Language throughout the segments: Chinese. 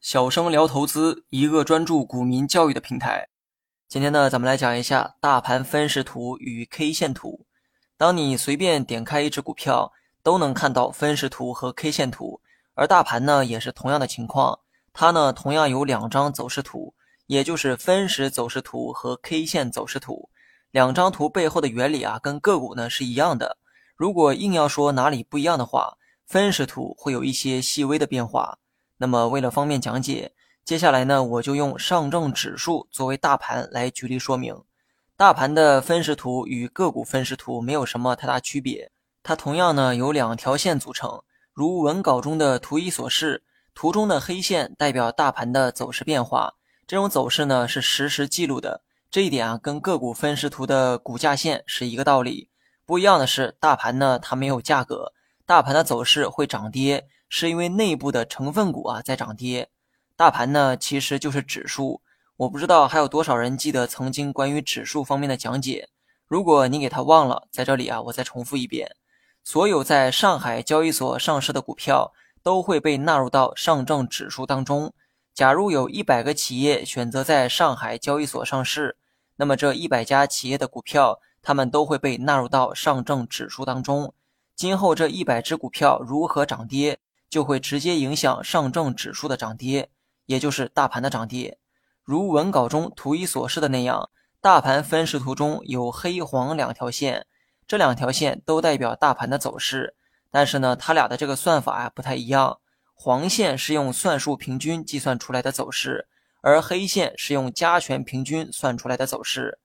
小生聊投资，一个专注股民教育的平台。今天呢，咱们来讲一下大盘分时图与 K 线图。当你随便点开一只股票，都能看到分时图和 K 线图，而大盘呢，也是同样的情况。它呢，同样有两张走势图，也就是分时走势图和 K 线走势图。两张图背后的原理啊，跟个股呢是一样的。如果硬要说哪里不一样的话，分时图会有一些细微的变化。那么为了方便讲解，接下来呢，我就用上证指数作为大盘来举例说明。大盘的分时图与个股分时图没有什么太大区别，它同样呢由两条线组成，如文稿中的图一所示。图中的黑线代表大盘的走势变化，这种走势呢是实时记录的。这一点啊，跟个股分时图的股价线是一个道理。不一样的是，大盘呢它没有价格，大盘的走势会涨跌，是因为内部的成分股啊在涨跌。大盘呢其实就是指数。我不知道还有多少人记得曾经关于指数方面的讲解。如果你给他忘了，在这里啊，我再重复一遍：所有在上海交易所上市的股票都会被纳入到上证指数当中。假如有一百个企业选择在上海交易所上市，那么这一百家企业的股票，他们都会被纳入到上证指数当中。今后这一百只股票如何涨跌，就会直接影响上证指数的涨跌，也就是大盘的涨跌。如文稿中图一所示的那样，大盘分时图中有黑黄两条线，这两条线都代表大盘的走势。但是呢，它俩的这个算法啊不太一样。黄线是用算术平均计算出来的走势，而黑线是用加权平均算出来的走势。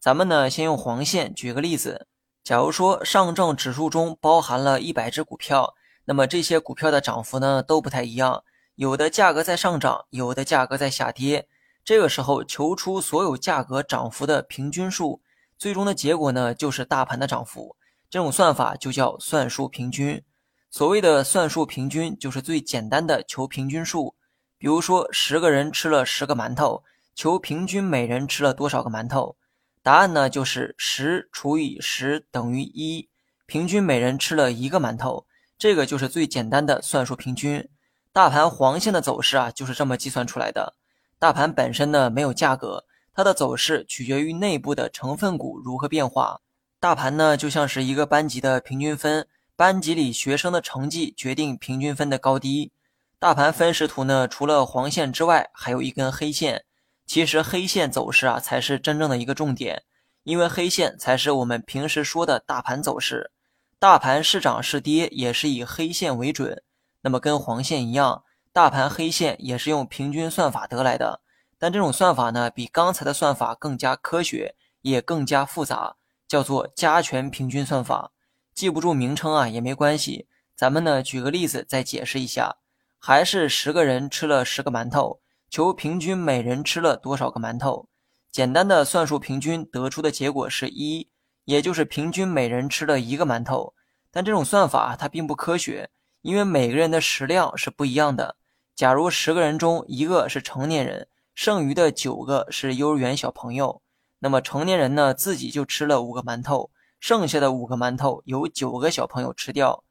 咱们呢，先用黄线举个例子。假如说上证指数中包含了一百只股票，那么这些股票的涨幅呢都不太一样，有的价格在上涨，有的价格在下跌。这个时候求出所有价格涨幅的平均数，最终的结果呢就是大盘的涨幅。这种算法就叫算术平均。所谓的算术平均就是最简单的求平均数。比如说十个人吃了十个馒头，求平均每人吃了多少个馒头？答案呢就是十除以十等于一，平均每人吃了一个馒头。这个就是最简单的算术平均。大盘黄线的走势啊就是这么计算出来的。大盘本身呢没有价格，它的走势取决于内部的成分股如何变化。大盘呢就像是一个班级的平均分，班级里学生的成绩决定平均分的高低。大盘分时图呢除了黄线之外，还有一根黑线。其实黑线走势啊才是真正的一个重点，因为黑线才是我们平时说的大盘走势。大盘是涨是跌也是以黑线为准。那么跟黄线一样。大盘黑线也是用平均算法得来的，但这种算法呢，比刚才的算法更加科学，也更加复杂，叫做加权平均算法。记不住名称啊也没关系，咱们呢举个例子再解释一下。还是十个人吃了十个馒头，求平均每人吃了多少个馒头？简单的算术平均得出的结果是一，也就是平均每人吃了一个馒头。但这种算法它并不科学，因为每个人的食量是不一样的。假如十个人中一个是成年人，剩余的九个是幼儿园小朋友，那么成年人呢自己就吃了五个馒头，剩下的五个馒头由九个小朋友吃掉。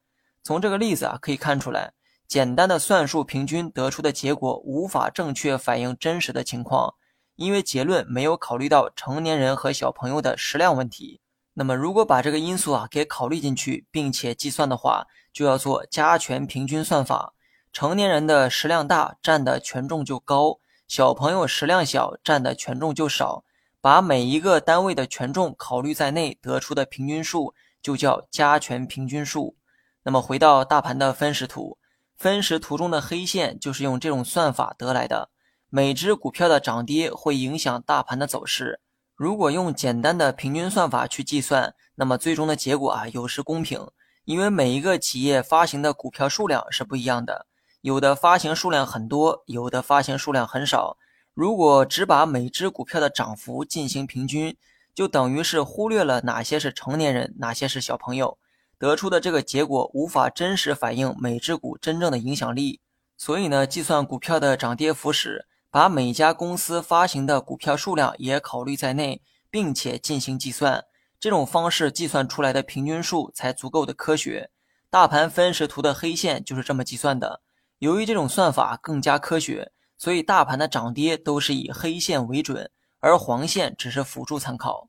从这个例子啊可以看出来，简单的算术平均得出的结果无法正确反映真实的情况，因为结论没有考虑到成年人和小朋友的食量问题。那么如果把这个因素啊给考虑进去，并且计算的话，就要做加权平均算法。成年人的食量大，占的权重就高；小朋友食量小，占的权重就少。把每一个单位的权重考虑在内，得出的平均数就叫加权平均数。那么回到大盘的分时图，分时图中的黑线就是用这种算法得来的。每只股票的涨跌会影响大盘的走势。如果用简单的平均算法去计算，那么最终的结果啊有失公平，因为每一个企业发行的股票数量是不一样的。有的发行数量很多，有的发行数量很少。如果只把每只股票的涨幅进行平均，就等于是忽略了哪些是成年人，哪些是小朋友，得出的这个结果无法真实反映每只股真正的影响力。所以呢，计算股票的涨跌幅时，把每家公司发行的股票数量也考虑在内，并且进行计算，这种方式计算出来的平均数才足够的科学。大盘分时图的黑线就是这么计算的。由于这种算法更加科学，所以大盘的涨跌都是以黑线为准，而黄线只是辅助参考。